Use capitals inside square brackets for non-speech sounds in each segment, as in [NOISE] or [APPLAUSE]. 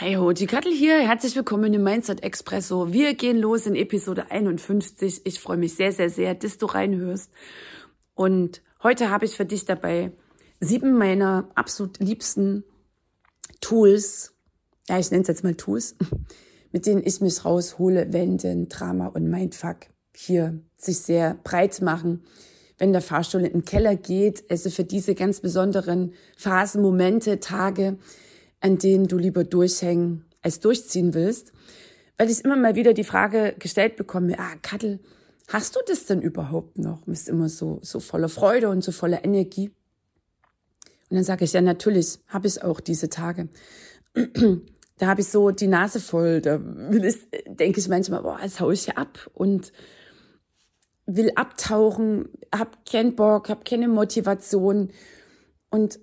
Hey ho, die Kattel hier. Herzlich willkommen im Mindset Expresso. Wir gehen los in Episode 51. Ich freue mich sehr, sehr, sehr, dass du reinhörst. Und heute habe ich für dich dabei sieben meiner absolut liebsten Tools. Ja, ich nenne es jetzt mal Tools, [LAUGHS] mit denen ich mich raushole, wenn denn Drama und Mindfuck hier sich sehr breit machen. Wenn der Fahrstuhl in den Keller geht, also für diese ganz besonderen Phasen, Momente, Tage, an denen du lieber durchhängen als durchziehen willst. Weil ich immer mal wieder die Frage gestellt bekomme, ah, Kattel, hast du das denn überhaupt noch? Du bist immer so, so voller Freude und so voller Energie. Und dann sage ich, ja, natürlich habe ich auch diese Tage. [CLEARS THROAT] da habe ich so die Nase voll. Da ich, denke ich manchmal, boah, jetzt hau ich hier ab und will abtauchen, hab keinen Bock, hab keine Motivation. Und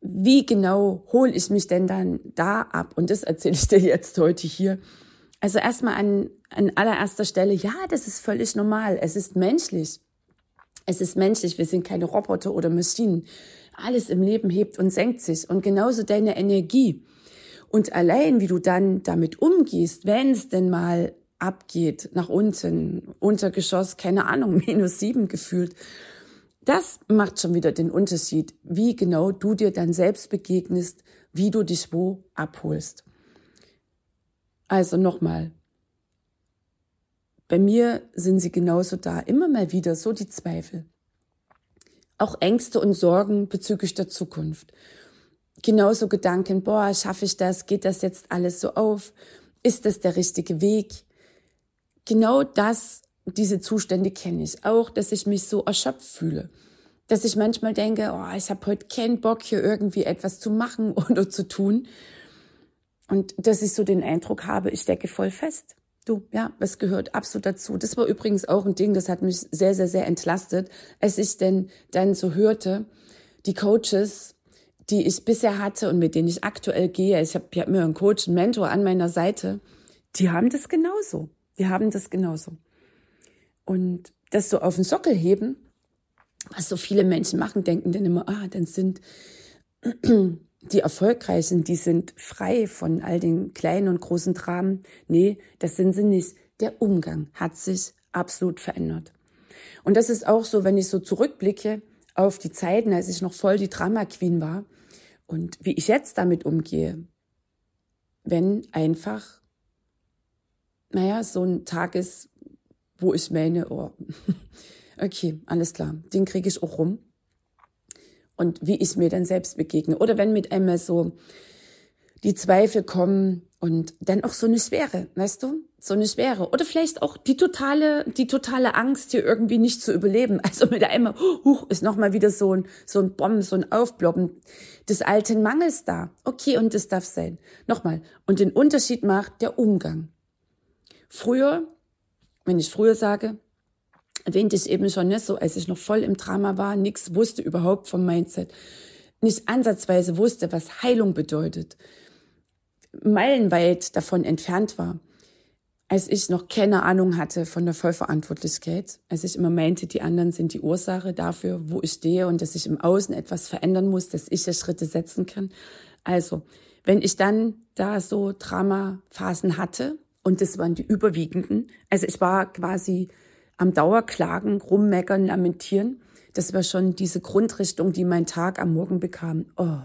wie genau hole ich mich denn dann da ab? Und das erzähle ich dir jetzt heute hier. Also erstmal an, an allererster Stelle, ja, das ist völlig normal. Es ist menschlich. Es ist menschlich. Wir sind keine Roboter oder Maschinen. Alles im Leben hebt und senkt sich. Und genauso deine Energie. Und allein, wie du dann damit umgehst, wenn es denn mal abgeht, nach unten, Untergeschoss, keine Ahnung, [LAUGHS] minus sieben gefühlt, das macht schon wieder den Unterschied, wie genau du dir dann selbst begegnest, wie du dich wo abholst. Also nochmal. Bei mir sind sie genauso da, immer mal wieder so die Zweifel. Auch Ängste und Sorgen bezüglich der Zukunft. Genauso Gedanken, boah, schaffe ich das? Geht das jetzt alles so auf? Ist das der richtige Weg? Genau das diese Zustände kenne ich auch, dass ich mich so erschöpft fühle. Dass ich manchmal denke, oh, ich habe heute keinen Bock, hier irgendwie etwas zu machen [LAUGHS] oder zu tun. Und dass ich so den Eindruck habe, ich stecke voll fest. Du, ja, das gehört absolut dazu. Das war übrigens auch ein Ding, das hat mich sehr, sehr, sehr entlastet, als ich denn dann so hörte, die Coaches, die ich bisher hatte und mit denen ich aktuell gehe, ich habe hab mir einen Coach, einen Mentor an meiner Seite, die haben das genauso. Die haben das genauso. Und das so auf den Sockel heben, was so viele Menschen machen, denken dann immer, ah, dann sind die Erfolgreichen, die sind frei von all den kleinen und großen Dramen. Nee, das sind sie nicht. Der Umgang hat sich absolut verändert. Und das ist auch so, wenn ich so zurückblicke auf die Zeiten, als ich noch voll die Drama Queen war und wie ich jetzt damit umgehe. Wenn einfach, naja, so ein Tag ist, wo ich meine, oh, [LAUGHS] okay, alles klar, den kriege ich auch rum. Und wie ich mir dann selbst begegne. Oder wenn mit einmal so die Zweifel kommen und dann auch so eine Schwere, weißt du? So eine Schwere. Oder vielleicht auch die totale, die totale Angst, hier irgendwie nicht zu überleben. [LAUGHS] Also mit einmal, huch, ist nochmal wieder so ein, so ein Bomben, so ein Aufbloppen des alten Mangels da. Okay, und das darf sein. Nochmal. Und den Unterschied macht der Umgang. Früher wenn ich früher sage, erwähnte ich eben schon, ne, so als ich noch voll im Drama war, nichts wusste überhaupt vom Mindset, nicht ansatzweise wusste, was Heilung bedeutet, meilenweit davon entfernt war, als ich noch keine Ahnung hatte von der Vollverantwortlichkeit, als ich immer meinte, die anderen sind die Ursache dafür, wo ich stehe und dass ich im Außen etwas verändern muss, dass ich ja Schritte setzen kann. Also, wenn ich dann da so Dramaphasen hatte, und das waren die überwiegenden. Also ich war quasi am Dauerklagen, rummeckern, lamentieren. Das war schon diese Grundrichtung, die mein Tag am Morgen bekam. Oh,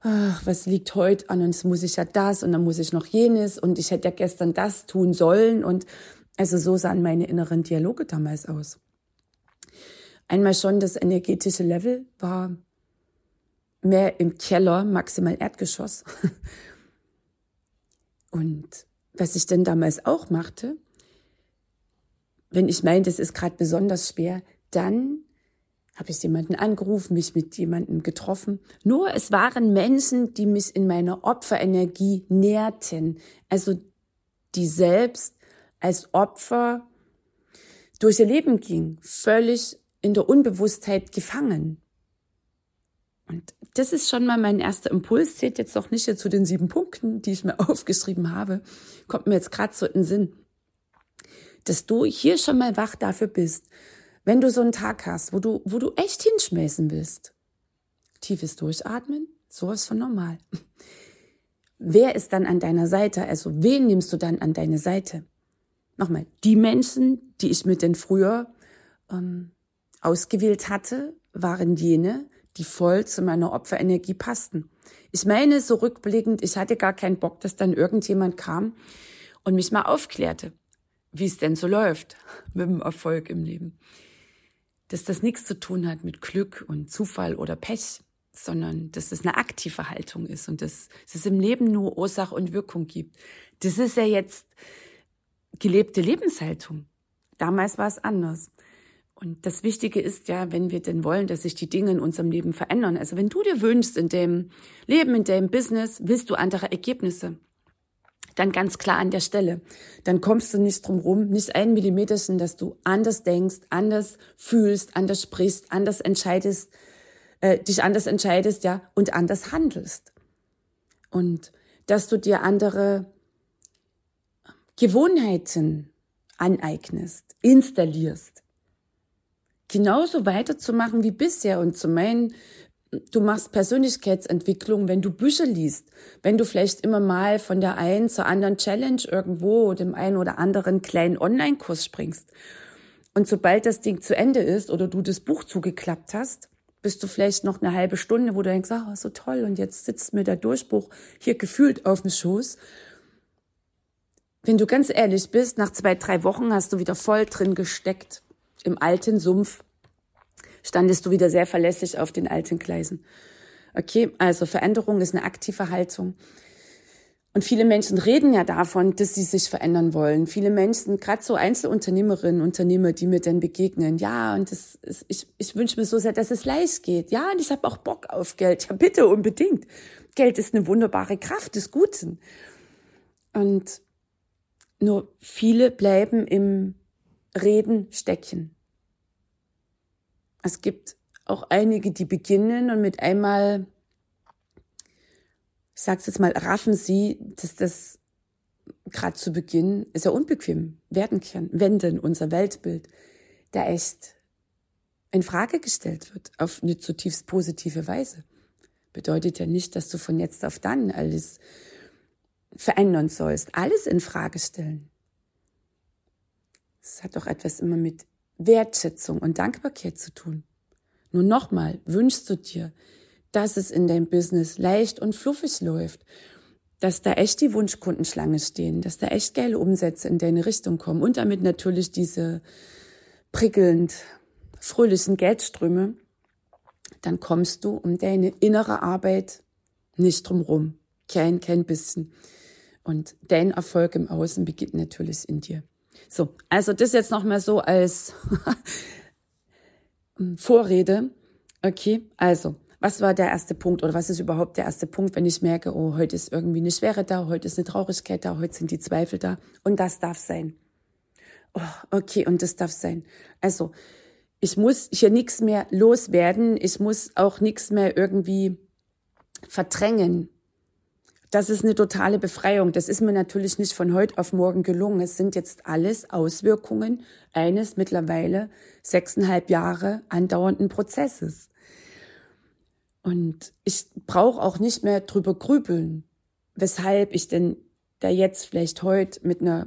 ach, was liegt heute an? Jetzt muss ich ja das und dann muss ich noch jenes und ich hätte ja gestern das tun sollen. Und also so sahen meine inneren Dialoge damals aus. Einmal schon das energetische Level war mehr im Keller, maximal Erdgeschoss. [LAUGHS] Und was ich denn damals auch machte, wenn ich meinte, es ist gerade besonders schwer, dann habe ich jemanden angerufen, mich mit jemandem getroffen. Nur es waren Menschen, die mich in meiner Opferenergie nährten. Also die selbst als Opfer durch ihr Leben ging, völlig in der Unbewusstheit gefangen. Und das ist schon mal mein erster Impuls, zählt jetzt noch nicht zu den sieben Punkten, die ich mir [LAUGHS] aufgeschrieben habe, kommt mir jetzt gerade so in den Sinn, dass du hier schon mal wach dafür bist, wenn du so einen Tag hast, wo du, wo du echt hinschmeißen willst. Tiefes Durchatmen, sowas von normal. [LAUGHS] Wer ist dann an deiner Seite? Also wen nimmst du dann an deine Seite? Nochmal, die Menschen, die ich mit den früher ähm, ausgewählt hatte, waren jene, die voll zu meiner Opferenergie passten. Ich meine, so rückblickend, ich hatte gar keinen Bock, dass dann irgendjemand kam und mich mal aufklärte, wie es denn so läuft [LAUGHS] mit dem Erfolg im Leben. Dass das nichts zu tun hat mit Glück und Zufall oder Pech, sondern dass es eine aktive Haltung ist und dass, dass es im Leben nur Ursache und Wirkung gibt. Das ist ja jetzt gelebte Lebenshaltung. Damals war es anders. Und das Wichtige ist ja, wenn wir denn wollen, dass sich die Dinge in unserem Leben verändern. Also wenn du dir wünschst, in dem Leben, in dem Business, willst du andere Ergebnisse. Dann ganz klar an der Stelle. Dann kommst du nicht drum rum, nicht ein Millimeterchen, dass du anders denkst, anders fühlst, anders sprichst, anders entscheidest, äh, dich anders entscheidest, ja, und anders handelst. Und dass du dir andere Gewohnheiten aneignest, installierst genauso weiterzumachen wie bisher und zu meinen, du machst Persönlichkeitsentwicklung, wenn du Bücher liest, wenn du vielleicht immer mal von der einen zur anderen Challenge irgendwo, dem einen oder anderen kleinen Online-Kurs springst. Und sobald das Ding zu Ende ist oder du das Buch zugeklappt hast, bist du vielleicht noch eine halbe Stunde, wo du denkst, ah, oh, so toll, und jetzt sitzt mir der Durchbruch hier gefühlt auf dem Schoß. Wenn du ganz ehrlich bist, nach zwei, drei Wochen hast du wieder voll drin gesteckt im alten Sumpf standest du wieder sehr verlässlich auf den alten Gleisen. Okay, also Veränderung ist eine aktive Haltung. Und viele Menschen reden ja davon, dass sie sich verändern wollen. Viele Menschen, gerade so Einzelunternehmerinnen, Unternehmer, die mir dann begegnen, ja, und das ist, ich, ich wünsche mir so sehr, dass es leicht geht. Ja, und ich habe auch Bock auf Geld. Ja, bitte unbedingt. Geld ist eine wunderbare Kraft des Guten. Und nur viele bleiben im Reden stecken. Es gibt auch einige, die beginnen und mit einmal, ich sag's jetzt mal, raffen sie, dass das gerade zu Beginn sehr unbequem werden kann, wenn denn unser Weltbild da echt in Frage gestellt wird, auf eine zutiefst positive Weise. Bedeutet ja nicht, dass du von jetzt auf dann alles verändern sollst, alles in Frage stellen. Es hat doch etwas immer mit Wertschätzung und Dankbarkeit zu tun. Nur nochmal, wünschst du dir, dass es in deinem Business leicht und fluffig läuft, dass da echt die Wunschkundenschlange stehen, dass da echt geile Umsätze in deine Richtung kommen und damit natürlich diese prickelnd fröhlichen Geldströme, dann kommst du um deine innere Arbeit nicht drum rum. Kein, kein bisschen. Und dein Erfolg im Außen beginnt natürlich in dir. So, also das jetzt noch mal so als [LAUGHS] Vorrede. Okay, also, was war der erste Punkt oder was ist überhaupt der erste Punkt, wenn ich merke, oh, heute ist irgendwie eine Schwere da, heute ist eine Traurigkeit da, heute sind die Zweifel da und das darf sein. Oh, okay, und das darf sein. Also, ich muss hier nichts mehr loswerden, ich muss auch nichts mehr irgendwie verdrängen. Das ist eine totale Befreiung. Das ist mir natürlich nicht von heute auf morgen gelungen. Es sind jetzt alles Auswirkungen eines mittlerweile sechseinhalb Jahre andauernden Prozesses. Und ich brauche auch nicht mehr drüber grübeln, weshalb ich denn da jetzt vielleicht heute mit einer,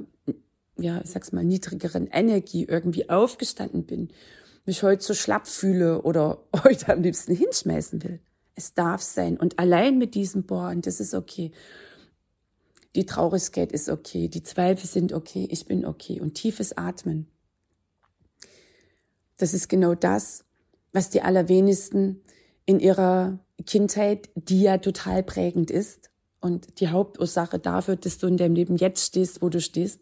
ja, ich sag's mal, niedrigeren Energie irgendwie aufgestanden bin, mich heute so schlapp fühle oder [LAUGHS] heute am liebsten hinschmeißen will. Es darf sein. Und allein mit diesem Bohren, das ist okay. Die Traurigkeit ist okay. Die Zweifel sind okay. Ich bin okay. Und tiefes Atmen. Das ist genau das, was die allerwenigsten in ihrer Kindheit, die ja total prägend ist und die Hauptursache dafür, dass du in deinem Leben jetzt stehst, wo du stehst,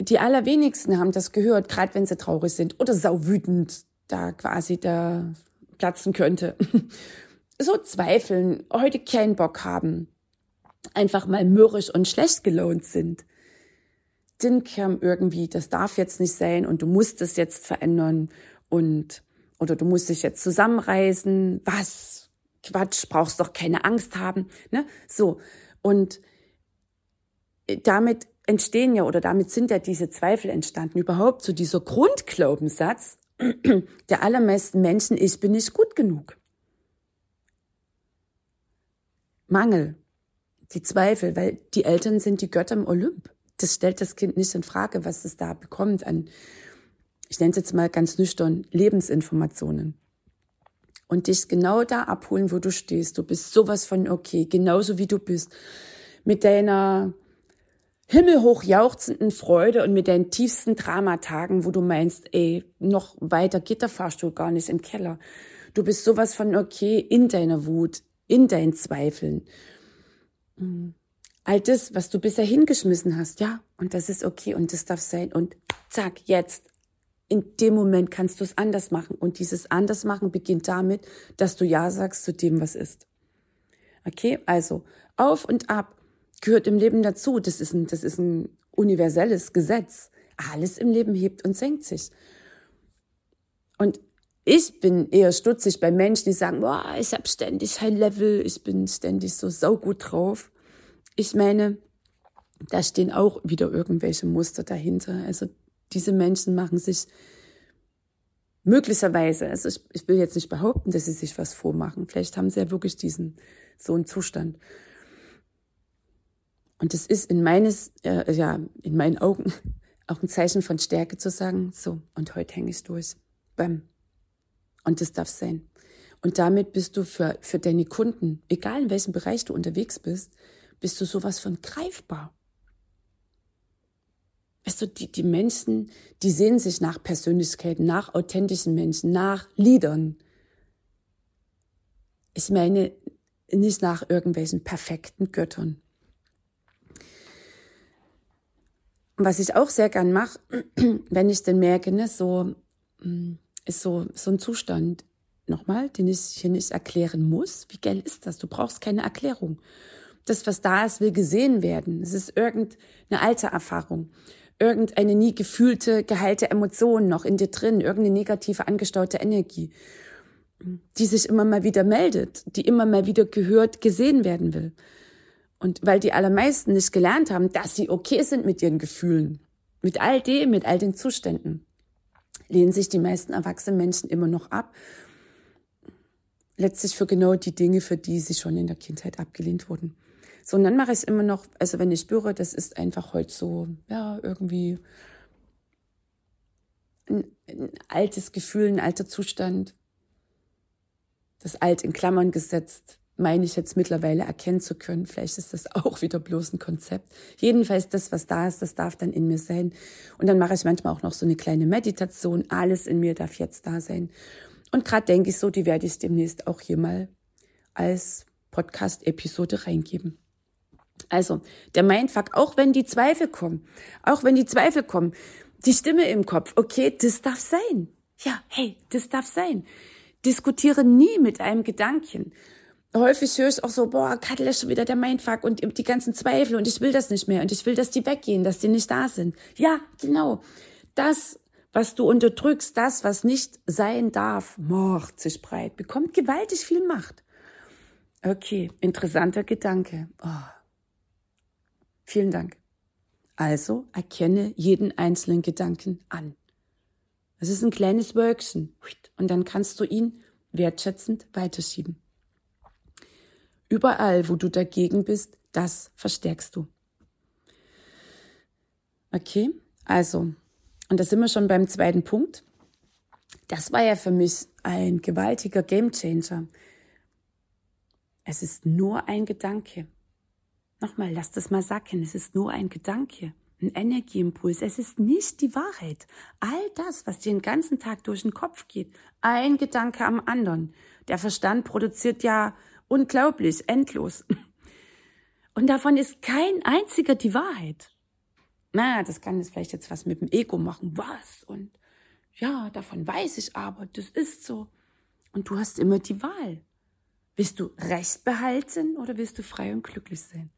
die allerwenigsten haben das gehört, gerade wenn sie traurig sind oder sauwütend da quasi da platzen könnte. [LAUGHS] so zweifeln, heute keinen Bock haben, einfach mal mürrisch und schlecht gelaunt sind. Den kam irgendwie, das darf jetzt nicht sein und du musst es jetzt verändern und oder du musst dich jetzt zusammenreißen. Was? Quatsch, brauchst doch keine Angst haben. Ne? So. Und damit entstehen ja oder damit sind ja diese Zweifel entstanden. Überhaupt so dieser Grundglaubenssatz [CLEARS THROAT] der allermeisten Menschen, ich bin nicht gut genug. Mangel, die Zweifel, weil die Eltern sind die Götter im Olymp. Das stellt das Kind nicht in Frage, was es da bekommt an, ich nenne es jetzt mal ganz nüchtern, Lebensinformationen. Und dich genau da abholen, wo du stehst. Du bist sowas von okay, genauso wie du bist. Mit deiner himmelhoch jauchzenden Freude und mit deinen tiefsten Dramatagen, wo du meinst, ey, noch weiter geht der Fahrstuhl gar nicht im Keller. Du bist sowas von okay in deiner Wut, in deinen Zweifeln. Mhm. All das, was du bisher hingeschmissen hast, ja, und das ist okay und das darf sein und zack, jetzt. In dem Moment kannst du es anders machen und dieses anders machen beginnt damit, dass du Ja sagst zu dem, was ist. Okay, also auf und ab gehört im Leben dazu. Das ist ein, das ist ein universelles Gesetz. Alles im Leben hebt und senkt sich. Und ich bin eher stutzig bei Menschen, die sagen, boah, ich habe ständig High Level, ich bin ständig so saugut drauf. Ich meine, da stehen auch wieder irgendwelche Muster dahinter. Also diese Menschen machen sich möglicherweise, also ich, ich will jetzt nicht behaupten, dass sie sich was vormachen. Vielleicht haben sie ja wirklich diesen so einen Zustand. Und es ist in meines, äh, ja, in meinen Augen [LAUGHS] auch ein Zeichen von Stärke zu sagen, so, und heute hänge ich durch. Bam. Und das darf sein. Und damit bist du für, für deine Kunden, egal in welchem Bereich du unterwegs bist, bist du sowas von greifbar. Weißt du, die, die Menschen, die sehen sich nach Persönlichkeiten, nach authentischen Menschen, nach Liedern. Ich meine, nicht nach irgendwelchen perfekten Göttern. Was ich auch sehr gern mache, [CLEARS THROAT] wenn ich denn merke, ne, so mm, ist so, so ein Zustand, nochmal, den ich hier nicht erklären muss. Wie geil ist das? Du brauchst keine Erklärung. Das, was da ist, will gesehen werden. Es ist irgendeine alte Erfahrung, irgendeine nie gefühlte, geheilte Emotion noch in dir drin, irgendeine negative, angestaute Energie, die sich immer mal wieder meldet, die immer mal wieder gehört, gesehen werden will. Und weil die allermeisten nicht gelernt haben, dass sie okay sind mit ihren Gefühlen, mit all dem, mit all den Zuständen, lehnen sich die meisten erwachsenen Menschen immer noch ab. Letztlich für genau die Dinge, für die sie schon in der Kindheit abgelehnt wurden. So, und dann mache ich es immer noch, also wenn ich spüre, das ist einfach heute so, ja, irgendwie ein, ein altes Gefühl, ein alter Zustand, das alt in Klammern gesetzt, meine ich jetzt mittlerweile erkennen zu können. Vielleicht ist das [LAUGHS] auch wieder bloß ein Konzept. Jedenfalls das, was da ist, das darf dann in mir sein. Und dann mache ich manchmal auch noch so eine kleine Meditation. Alles in mir darf jetzt da sein. Und gerade denke ich so, die werde ich demnächst auch hier mal als Podcast-Episode reingeben. Also, der Mindfuck, auch wenn die Zweifel kommen, auch wenn die Zweifel kommen, die Stimme im Kopf, okay, das darf sein. Ja, hey, das darf sein. Diskutiere nie mit einem Gedanken häufig höre ich auch so, boah, Kattel ist schon wieder der Mindfuck und die ganzen Zweifel und ich will das nicht mehr und ich will, dass die weggehen, dass die nicht da sind. Ja, genau. Das, was du unterdrückst, das, was nicht sein darf, macht sich breit, bekommt gewaltig viel Macht. Okay, interessanter Gedanke. Oh. Vielen Dank. Also erkenne jeden einzelnen Gedanken an. Es ist ein kleines Wölkchen und dann kannst du ihn wertschätzend weiterschieben. Überall, wo du dagegen bist, das verstärkst du. Okay, also, und da sind wir schon beim zweiten Punkt. Das war ja für mich ein gewaltiger Gamechanger. Es ist nur ein Gedanke. Nochmal, lass das mal sacken. Es ist nur ein Gedanke, ein Energieimpuls. Es ist nicht die Wahrheit. All das, was dir den ganzen Tag durch den Kopf geht, ein Gedanke am anderen. Der Verstand produziert ja Unglaublich, endlos. Und davon ist kein einziger die Wahrheit. na, das kann jetzt vielleicht jetzt was mit dem Ego machen. Was? Und ja, davon weiß ich aber, das ist so. Und du hast immer die Wahl. Willst du Recht behalten oder willst du frei und glücklich sein?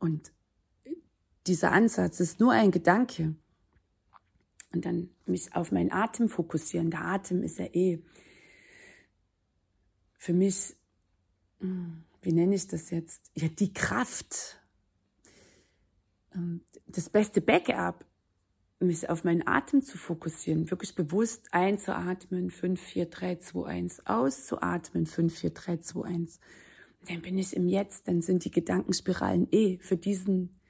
Und dieser Ansatz ist nur ein Gedanke. Und dann mich auf meinen Atem fokussieren. Der Atem ist ja eh für mich, hm, wie nenne ich das jetzt? Ja, die Kraft. Ähm, das beste Backup, mich auf meinen Atem zu fokussieren, wirklich bewusst einzuatmen, 5, 4, 3, 2, 1, auszuatmen, 5, 4, 3, 2, 1. Dann bin ich im Jetzt, dann sind die Gedankenspiralen eh für diesen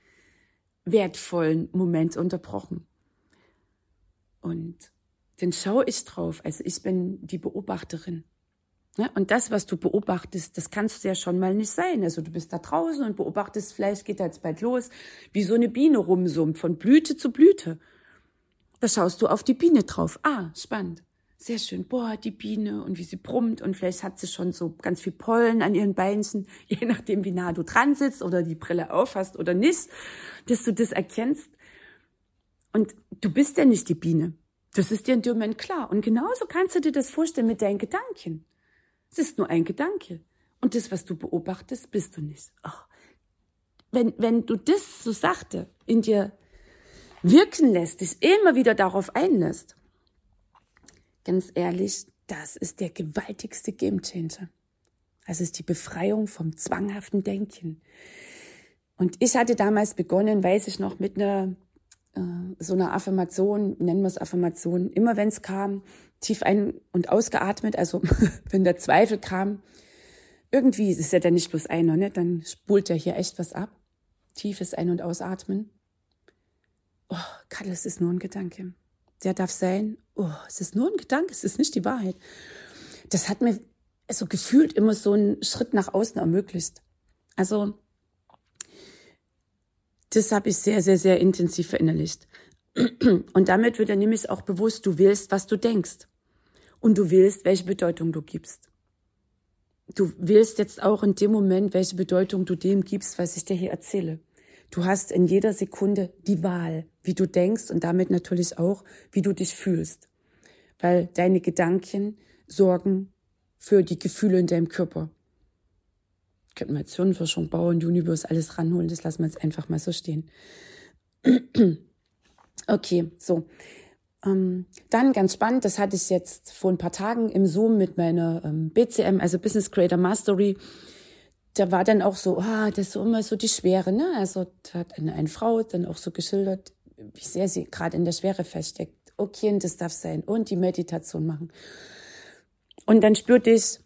wertvollen Moment unterbrochen. Und dann schaue ich drauf. Also ich bin die Beobachterin. Und das, was du beobachtest, das kannst du ja schon mal nicht sein. Also du bist da draußen und beobachtest, vielleicht geht da jetzt bald los, wie so eine Biene rumsummt, von Blüte zu Blüte. Da schaust du auf die Biene drauf. Ah, spannend. Sehr schön. Boah, die Biene und wie sie brummt und vielleicht hat sie schon so ganz viel Pollen an ihren Beinchen, [LAUGHS] je nachdem, wie nah du dran sitzt oder die Brille aufhast oder nicht, dass du das erkennst. Und du bist ja nicht die Biene. Das ist dir in dem Moment klar. Und genauso kannst du dir das vorstellen mit deinen Gedanken. Es ist nur ein Gedanke. Und das, was du beobachtest, bist du nicht. Ach, wenn, wenn du das so sachte in dir wirken lässt, dich immer wieder darauf einlässt, ganz ehrlich, das ist der gewaltigste Gamechanger. Das ist die Befreiung vom zwanghaften Denken. Und ich hatte damals begonnen, weiß ich noch, mit einer äh, so einer Affirmation, nennen wir es Affirmation, immer wenn es kam, tief ein- und ausgeatmet, also [LAUGHS] wenn der Zweifel kam, irgendwie, ist ja dann nicht bloß einer, ne? dann spult ja hier echt was ab. Tiefes Ein- und Ausatmen. Oh, Kadel, es ist nur ein Gedanke. Der darf sein. Oh, es ist nur ein Gedanke, es ist nicht die Wahrheit. Das hat mir so gefühlt immer so einen Schritt nach außen ermöglicht. Also, das habe ich sehr, sehr, sehr intensiv verinnerlicht. Und damit wird dann nämlich auch bewusst, du willst, was du denkst. Und du willst, welche Bedeutung du gibst. Du willst jetzt auch in dem Moment, welche Bedeutung du dem gibst, was ich dir hier erzähle. Du hast in jeder Sekunde die Wahl, wie du denkst und damit natürlich auch, wie du dich fühlst. Weil deine Gedanken sorgen für die Gefühle in deinem Körper könnten wir jetzt Hirnforschung, bauen, Universe, alles ranholen. Das lassen wir jetzt einfach mal so stehen. [CLEARS THROAT] okay, so. Ähm, dann ganz spannend, das hatte ich jetzt vor ein paar Tagen im Zoom mit meiner ähm, BCM, also Business Creator Mastery. Da war dann auch so, ah, das ist so immer so die Schwere, ne? Also da hat eine, eine Frau dann auch so geschildert, wie sehr sie gerade in der Schwere feststeckt. Okay, und das darf sein. Und die Meditation machen. Und dann spürte ich,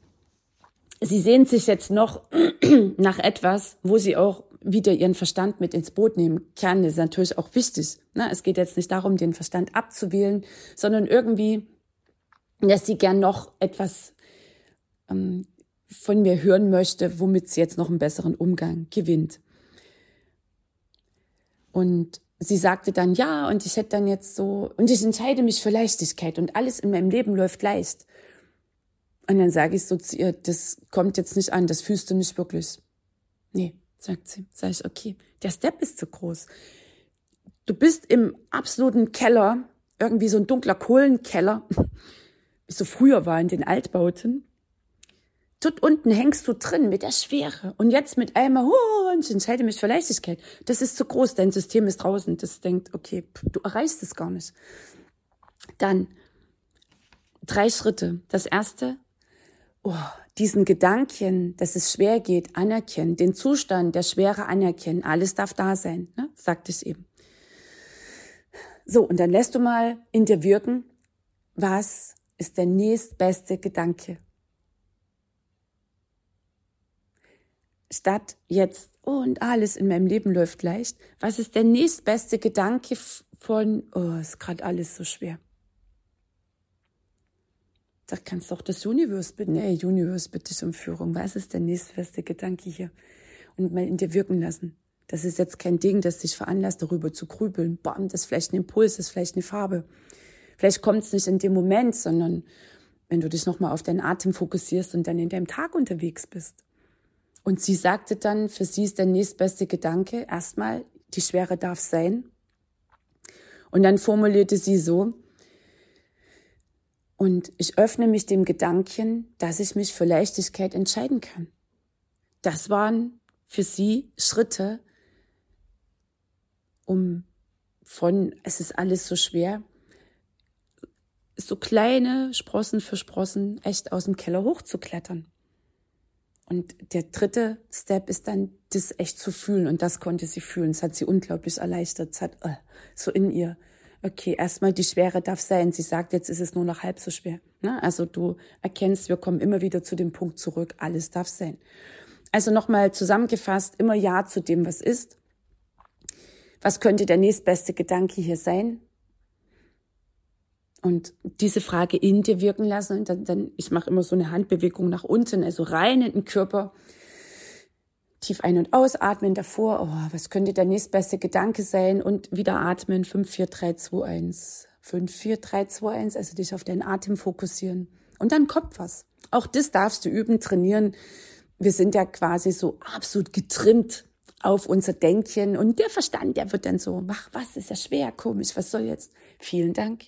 sie sehnt sich jetzt noch [CLEARS THROAT] nach etwas, wo sie auch wieder ihren Verstand mit ins Boot nehmen kann. Ist natürlich auch wichtig. Ne? Es geht jetzt nicht darum, den Verstand abzuwählen, sondern irgendwie, dass sie gern noch etwas ähm, von mir hören möchte, womit sie jetzt noch einen besseren Umgang gewinnt. Und sie sagte dann, ja, und ich hätte dann jetzt so, und ich entscheide mich für Leichtigkeit und alles in meinem Leben läuft leicht. Und dann sage ich so zu ihr, das kommt jetzt nicht an, das fühlst du nicht wirklich. Nee, sagt sie. Sag ich, okay, der Step ist zu groß. Du bist im absoluten Keller, irgendwie so ein dunkler Kohlenkeller, [LAUGHS] wie so früher war in den Altbauten. Dort unten hängst du drin mit der Schwere. Und jetzt mit einmal, oh, ich entscheide mich für Leichtigkeit. Das ist zu groß, dein System ist draußen. Das denkt, okay, du erreichst es gar nicht. Dann drei Schritte. Das erste, oh, diesen Gedanken, dass es schwer geht, anerkennen, den Zustand der Schwere anerkennen, alles darf da sein, ne? sagt es eben. So, und dann lässt du mal in dir wirken, was ist der nächstbeste Gedanke? Statt jetzt, oh, und alles in meinem Leben läuft leicht, was ist der nächstbeste Gedanke von, oh, ist gerade alles so schwer? Da kannst du auch das Universe bitten. Ey, Universe, bitte um Führung. Was ist der nächstbeste Gedanke hier? Und mal in dir wirken lassen. Das ist jetzt kein Ding, das dich veranlasst, darüber zu grübeln. Bam, das ist vielleicht ein Impuls, das ist vielleicht eine Farbe. Vielleicht kommt es nicht in dem Moment, sondern wenn du dich nochmal auf deinen Atem fokussierst und dann in deinem Tag unterwegs bist. Und sie sagte dann, für sie ist der nächstbeste Gedanke erstmal, die Schwere darf sein. Und dann formulierte sie so, und ich öffne mich dem Gedanken, dass ich mich für Leichtigkeit entscheiden kann. Das waren für sie Schritte, um von, es ist alles so schwer, so kleine Sprossen für Sprossen echt aus dem Keller hochzuklettern. Und der dritte Step ist dann, das echt zu fühlen. Und das konnte sie fühlen. Das hat sie unglaublich erleichtert. Es hat äh, so in ihr, okay, erstmal die Schwere darf sein. Sie sagt, jetzt ist es nur noch halb so schwer. Ne? Also du erkennst, wir kommen immer wieder zu dem Punkt zurück, alles darf sein. Also nochmal zusammengefasst, immer Ja zu dem, was ist. Was könnte der nächstbeste Gedanke hier sein? und diese Frage in dir wirken lassen. Und dann, dann ich mache immer so eine Handbewegung nach unten, also rein in den Körper. Tief ein- und ausatmen davor. Oh, was könnte der nächstbeste Gedanke sein? Und wieder atmen. 5, 4, 3, 2, 1. 5, 4, 3, 2, 1. Also dich auf deinen Atem fokussieren. Und dann kommt was. Auch das darfst du üben, trainieren. Wir sind ja quasi so absolut getrimmt auf unser Denken. Und der Verstand, der wird dann so, ach, was ist ja schwer, komisch, was soll jetzt? Vielen Dank.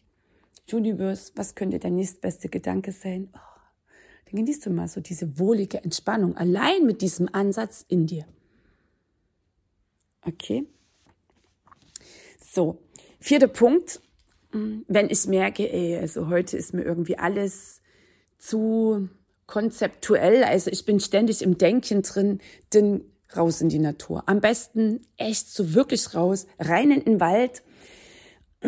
Universe, was könnte der nächstbeste Gedanke sein? Oh, dann genießt du mal so diese wohlige Entspannung allein mit diesem Ansatz in dir. Okay? So, vierter Punkt. Hm, wenn ich merke, ey, also heute ist mir irgendwie alles zu konzeptuell, also ich bin ständig im Denken drin, dann raus in die Natur. Am besten echt so wirklich raus, rein in den Wald,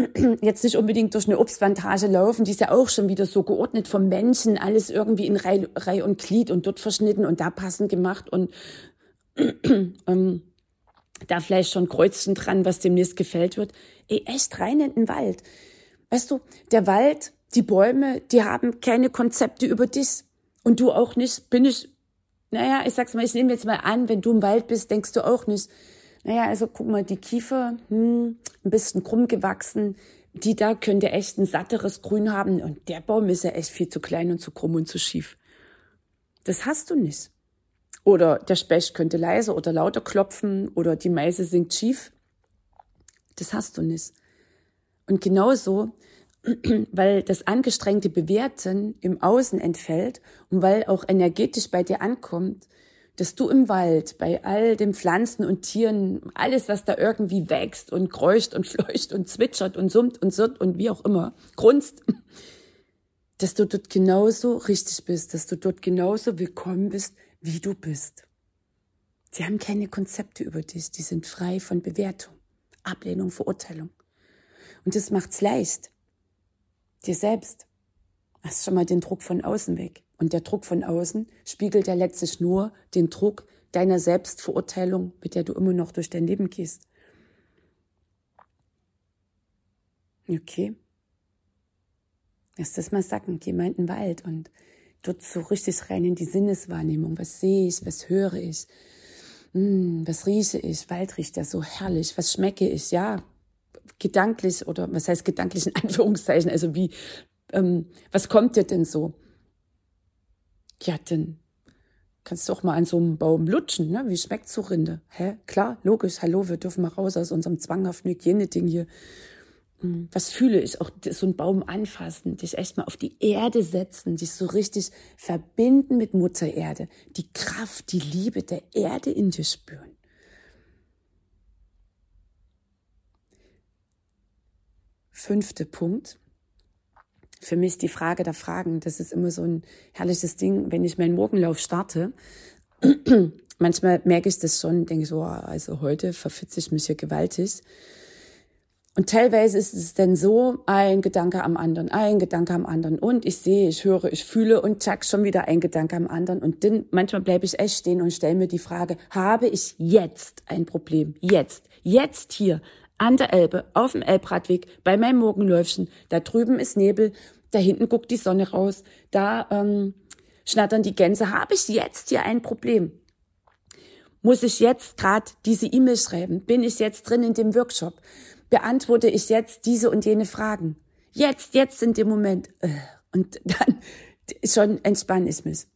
[CLEARS THROAT] jetzt nicht unbedingt durch eine Obstplantage laufen, die ist ja auch schon wieder so geordnet vom Menschen, alles irgendwie in Reihe, und Glied und dort verschnitten und da passend gemacht und [CLEARS THROAT] ähm, da vielleicht schon Kreuzchen dran, was demnächst gefällt wird. Ey, echt rein in den Wald. Weißt du, der Wald, die Bäume, die haben keine Konzepte über dich. Und du auch nicht, bin ich, naja, ich sag's mal, ich nehme jetzt mal an, wenn du im Wald bist, denkst du auch nicht, naja, also guck mal, die Kiefer, hm, ein bisschen krumm gewachsen. Die da könnte echt ein satteres Grün haben und der Baum ist ja echt viel zu klein und zu krumm und zu schief. Das hast du nicht. Oder der Specht könnte leise oder lauter klopfen oder die Meise singt schief. Das hast du nicht. Und genauso, [CLEARS THROAT] weil das angestrengte Bewerten im Außen entfällt und weil auch energetisch bei dir ankommt, dass du im Wald bei all den Pflanzen und Tieren, alles, was da irgendwie wächst und kreucht und [LAUGHS] fleucht und zwitschert und summt und surrt und wie auch immer, grunzt, [LAUGHS] dass du dort genauso richtig bist, dass du dort genauso willkommen bist, wie du bist. Sie haben keine Konzepte über dich, die sind frei von Bewertung, Ablehnung, Verurteilung. Und das macht's leicht. Dir selbst. Hast schon mal den Druck von außen weg. Und der Druck von außen spiegelt ja letztlich nur den Druck deiner Selbstverurteilung, mit der du immer noch durch dein Leben gehst. Okay. Lass das mal sacken. Geh mal in den Wald und dort so richtig rein in die Sinneswahrnehmung. Was sehe ich? Was höre ich? Hm, was rieche ich? Wald riecht ja so herrlich. Was schmecke ich? Ja, gedanklich oder was heißt gedanklich in [LAUGHS] Anführungszeichen? Also wie, ähm, was kommt dir denn so? Ja, dann kannst du auch mal an so einem Baum lutschen, ne? Wie schmeckt so Rinde? Hä? Klar, logisch. Hallo, wir dürfen mal raus aus unserem zwanghaften Hygieneding hier. Hm, was fühle ich? Auch so einen Baum anfassen, dich echt mal auf die Erde setzen, dich so richtig verbinden mit Mutter Erde, die Kraft, die Liebe der Erde in dir spüren. Fünfter Punkt für mich die Frage der Fragen. Das ist immer so ein herrliches Ding, wenn ich meinen Morgenlauf starte. [CLEARS THROAT] Manchmal merke ich das schon, denke so, also heute verfitze ich mich hier gewaltig. Und teilweise ist es dann so, ein Gedanke am anderen, ein Gedanke am anderen. Und ich sehe, ich höre, ich fühle und zack, schon wieder ein Gedanke am anderen. Und dann manchmal bleibe ich echt stehen und stelle mir die Frage, habe ich jetzt ein Problem? Jetzt, jetzt hier, an der Elbe, auf dem Elbradweg, bei meinem Morgenläufchen. Da drüben ist Nebel, da hinten guckt die Sonne raus, da ähm, schnattern die Gänse. Habe ich jetzt hier ein Problem? Muss ich jetzt gerade diese E-Mail schreiben? Bin ich jetzt drin in dem Workshop? Beantworte ich jetzt diese und jene Fragen? Jetzt, jetzt in dem Moment. Äh, und [LAUGHS] dann schon entspanne ich mich.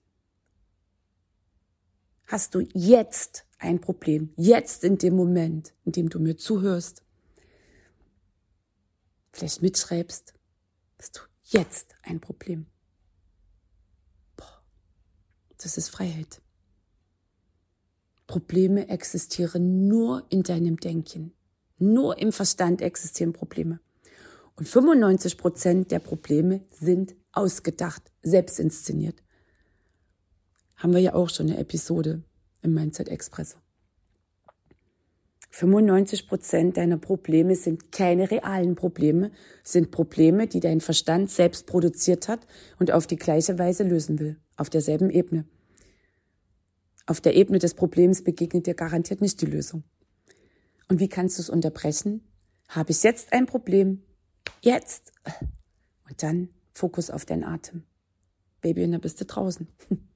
hast du jetzt ein Problem, jetzt in dem Moment, in dem du mir zuhörst, vielleicht mitschreibst, hast du jetzt ein Problem. Boah, das ist Freiheit. Probleme existieren nur in deinem Denken. Nur im Verstand existieren Probleme. Und 95 Prozent der Probleme sind ausgedacht, selbst inszeniert. Haben wir ja auch schon eine Episode im Mindset Expresso. 95 Prozent deiner Probleme sind keine realen Probleme, sind Probleme, die dein Verstand selbst produziert hat und auf die gleiche Weise lösen will, auf derselben Ebene. Auf der Ebene des Problems begegnet dir garantiert nicht die Lösung. Und wie kannst du es unterbrechen? Habe ich jetzt ein Problem? Jetzt. Und dann Fokus auf deinen Atem. Baby, und dann bist du draußen. [LAUGHS]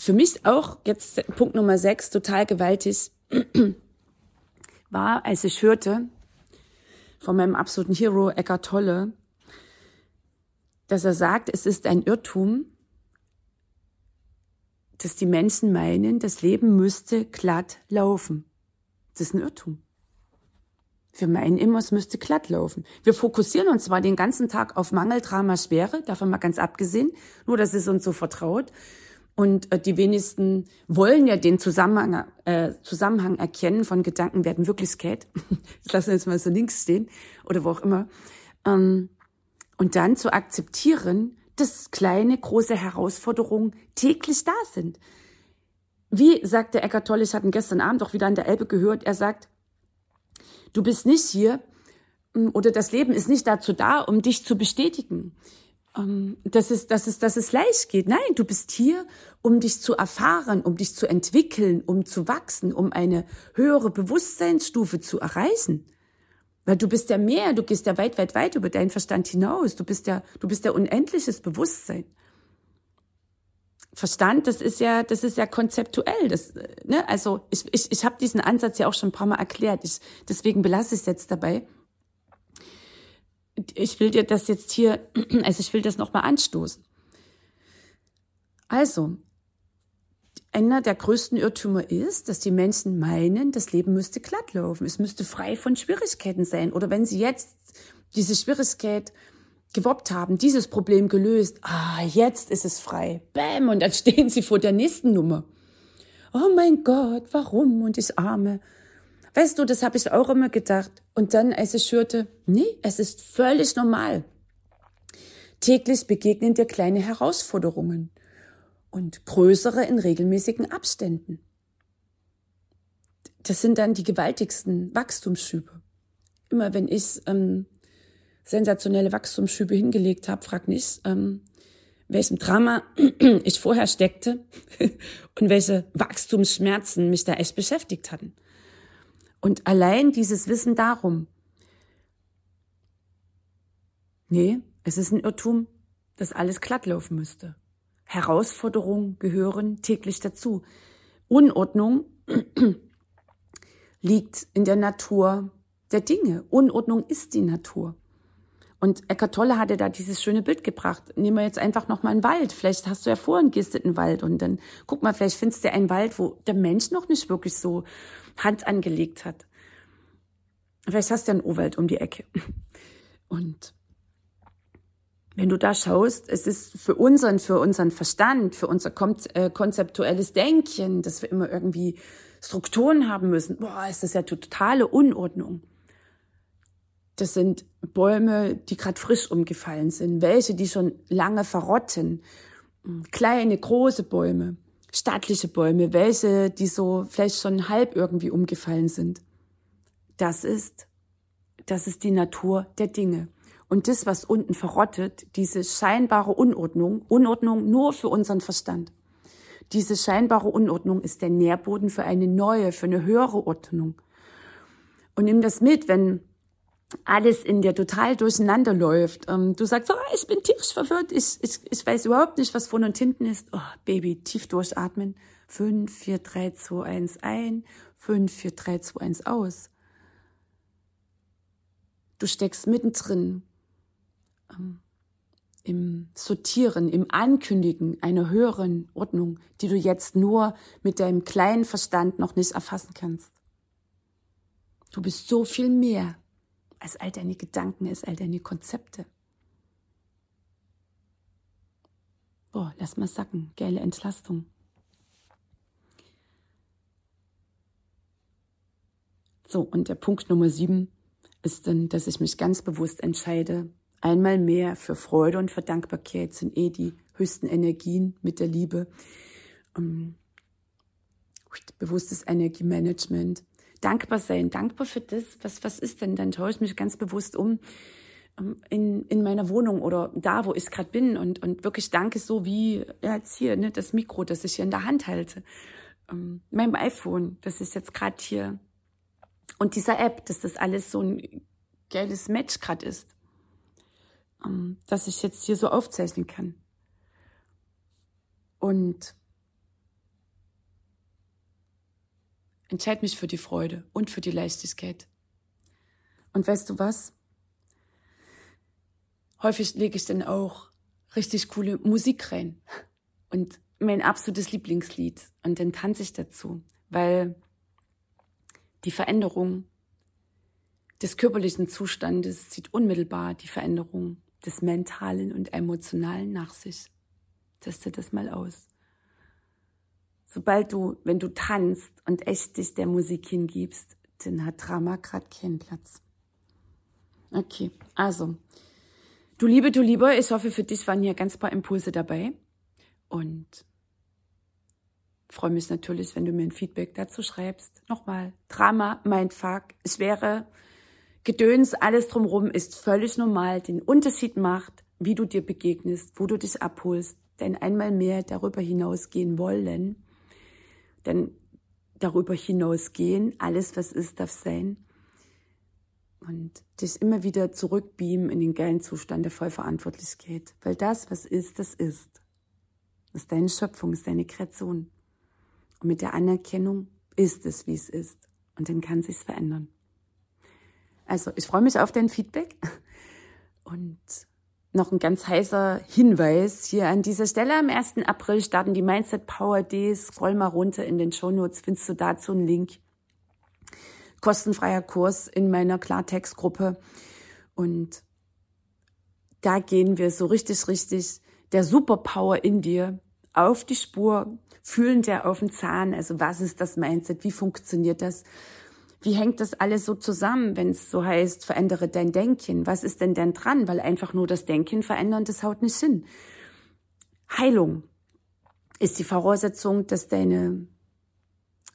Für mich auch jetzt Punkt Nummer sechs, total gewaltig, [CLEARS THROAT] war, als ich hörte von meinem absoluten Hero Eckart Tolle, dass er sagt, es ist ein Irrtum, dass die Menschen meinen, das Leben müsste glatt laufen. Das ist ein Irrtum. Wir meinen immer, es müsste glatt laufen. Wir fokussieren uns zwar den ganzen Tag auf Mangel, Drama, Schwere, davon mal ganz abgesehen, nur das ist uns so vertraut. Und äh, die wenigsten wollen ja den Zusammenhang, äh, Zusammenhang erkennen von Gedanken werden Wirklichkeit. [LAUGHS] Ich lasse jetzt mal so links stehen oder wo auch immer. Ähm, und dann zu akzeptieren, dass kleine, große Herausforderungen täglich da sind. Wie sagt der Eckart Tolle, ich hatte ihn gestern Abend auch wieder an der Elbe gehört, er sagt, du bist nicht hier mm, oder das Leben ist nicht dazu da, um dich zu bestätigen, ähm, dass es, dass es, dass es leicht geht. Nein, du bist hier, um dich zu erfahren, um dich zu entwickeln, um zu wachsen, um eine höhere Bewusstseinsstufe zu erreichen. Weil du bist ja mehr, du gehst ja weit, weit, weit über deinen Verstand hinaus. Du bist ja, du bist ja unendliches Bewusstsein. Verstand, das ist ja, das ist ja konzeptuell. Das, ne? Also ich, ich, ich habe diesen Ansatz ja auch schon ein paar Mal erklärt. Ich, deswegen belasse ich es jetzt dabei. Ich will dir das jetzt hier, [CLEARS THROAT] also ich will das nochmal anstoßen. Also, einer der größten Irrtümer ist, dass die Menschen meinen, das Leben müsste glatt laufen. Es müsste frei von Schwierigkeiten sein. Oder wenn sie jetzt diese Schwierigkeit gewoppt haben, dieses Problem gelöst, ah, jetzt ist es frei. Bäm, und dann [LAUGHS] stehen sie vor der nächsten Nummer. Oh mein Gott, warum? Und ich arme. Weißt du, das habe ich auch immer gedacht. Und dann, als ich hörte, nee, es ist völlig normal. Täglich begegnen dir kleine Herausforderungen und größere in regelmäßigen Abständen. Das sind dann die gewaltigsten Wachstumsschübe. Immer wenn ich ähm, sensationelle Wachstumsschübe hingelegt habe, frag nicht, ähm, welchem Drama [CLEARS THROAT] ich vorher steckte [LAUGHS] und welche Wachstumsschmerzen mich da echt beschäftigt hatten. Und allein dieses Wissen darum, nee, es ist ein Irrtum, dass alles glatt laufen müsste. Herausforderungen gehören täglich dazu. Unordnung [CLEARS THROAT] liegt in der Natur der Dinge. Unordnung ist die Natur. Und Eckart Tolle hatte da dieses schöne Bild gebracht. Nehmen wir jetzt einfach noch mal einen Wald. Vielleicht hast du ja vorhin gisteten Wald und dann guck mal, vielleicht findest du einen Wald, wo der Mensch noch nicht wirklich so Hand angelegt hat. Vielleicht hast du ja einen Urwald um die Ecke. [LAUGHS] Und wenn du da schaust, es ist für unseren, für unseren Verstand, für unser äh, konzeptuelles Denken, dass wir immer irgendwie Strukturen haben müssen, boah, ist das ja totale Unordnung. Das sind Bäume, die gerade frisch umgefallen sind, welche, die schon lange verrotten, kleine, große Bäume, staatliche Bäume, welche, die so vielleicht schon halb irgendwie umgefallen sind. Das ist, das ist die Natur der Dinge. Und das, was unten verrottet, diese scheinbare Unordnung, Unordnung nur für unseren Verstand. Diese scheinbare Unordnung ist der Nährboden für eine neue, für eine höhere Ordnung. Und nimm das mit, wenn alles in dir total durcheinander läuft. Ähm, du sagst, oh, ich bin tierisch verwirrt, ich, ich, ich weiß überhaupt nicht, was vorne und hinten ist. Oh, Baby, tief durchatmen. 5, 4, 3, 2, 1 ein, 5, 4, 3, 2, 1 aus. Du steckst mittendrin im Sortieren, im Ankündigen einer höheren Ordnung, die du jetzt nur mit deinem kleinen Verstand noch nicht erfassen kannst. Du bist so viel mehr als all deine Gedanken, als all deine Konzepte. Boah, lass mal sacken, geile Entlastung. So, und der Punkt Nummer sieben ist dann, dass ich mich ganz bewusst entscheide, einmal mehr für Freude und für Dankbarkeit sind eh die höchsten Energien mit der Liebe. Um, bewusstes Energiemanagement. Dankbar sein, dankbar für das, was, was ist denn? Dann schaue ich mich ganz bewusst um in, in meiner Wohnung oder da, wo ich gerade bin und, und wirklich danke so wie ja, jetzt hier, ne, das Mikro, das ich hier in der Hand halte, ähm, meinem iPhone, das ist jetzt gerade hier und dieser App, dass das alles so ein geiles Match gerade ist, ähm, dass ich jetzt hier so aufzeichnen kann. Und entscheide mich für die Freude und für die Leichtigkeit. Und weißt du was? Häufig lege ich dann auch richtig coole Musik rein und mein absolutes Lieblingslied und dann tanze ich dazu, weil die Veränderung des körperlichen Zustandes zieht unmittelbar die Veränderung des mentalen und emotionalen nach sich. Teste das mal aus. Sobald du, wenn du tanzt und echt dich der Musik hingibst, dann hat Drama gerade keinen Platz. Okay, also, du Liebe, du Liebe, ich hoffe, für dich waren hier ganz paar Impulse dabei. Und freue mich natürlich, wenn du mir ein Feedback dazu schreibst. Nochmal, Drama, Mindfuck, es wäre Gedöns, alles drumherum ist völlig normal. Den Unterschied macht, wie du dir begegnest, wo du dich abholst, denn einmal mehr darüber hinausgehen wollen, denn darüber hinausgehen, alles was ist, darf sein und dich immer wieder zurückbeamen in den geilen Zustand der Vollverantwortlichkeit, weil das, was ist, das ist. Das ist deine Schöpfung, ist deine Kreation. Und mit der Anerkennung ist es, wie es ist. Und dann kann sich's verändern. Also, ich freue mich auf dein Feedback. Und noch ein ganz heißer Hinweis hier an dieser Stelle. Am 1. April starten die Mindset Power Days. Scroll mal runter in den Show Notes, findest du dazu einen Link. Kostenfreier Kurs in meiner Klartextgruppe. Und da gehen wir so richtig, richtig der Superpower in dir auf die Spur, fühlen der auf den Zahn. Also was ist das Mindset? Wie funktioniert das? Wie hängt das alles so zusammen, wenn es so heißt, verändere dein Denken? Was ist denn denn dran? Weil einfach nur das Denken verändern, das haut nicht hin. Heilung ist die Voraussetzung, dass deine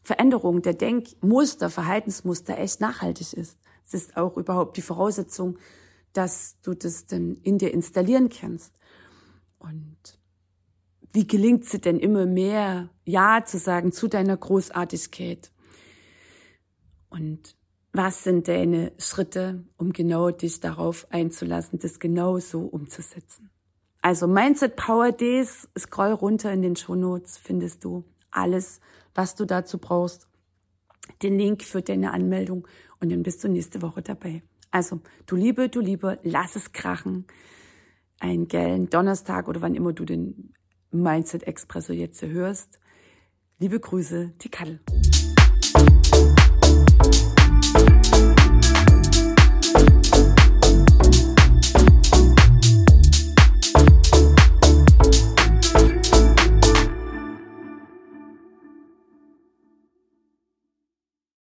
Veränderung der Denkmuster, Verhaltensmuster echt nachhaltig ist. Es ist auch überhaupt die Voraussetzung, dass du das dann in dir installieren kannst. Und wie gelingt es denn immer mehr Ja zu sagen zu deiner Großartigkeit? Und was sind deine Schritte, um genau dich darauf einzulassen, das genau so umzusetzen? Also Mindset Power Days, scroll runter in den Show Notes, findest du alles, was du dazu brauchst. Den Link für deine Anmeldung und dann bist du nächste Woche dabei. Also, du Liebe, du Liebe, lass es krachen. Einen geilen Donnerstag oder wann immer du den Mindset Expresso jetzt hörst. Liebe Grüße, die Kattel.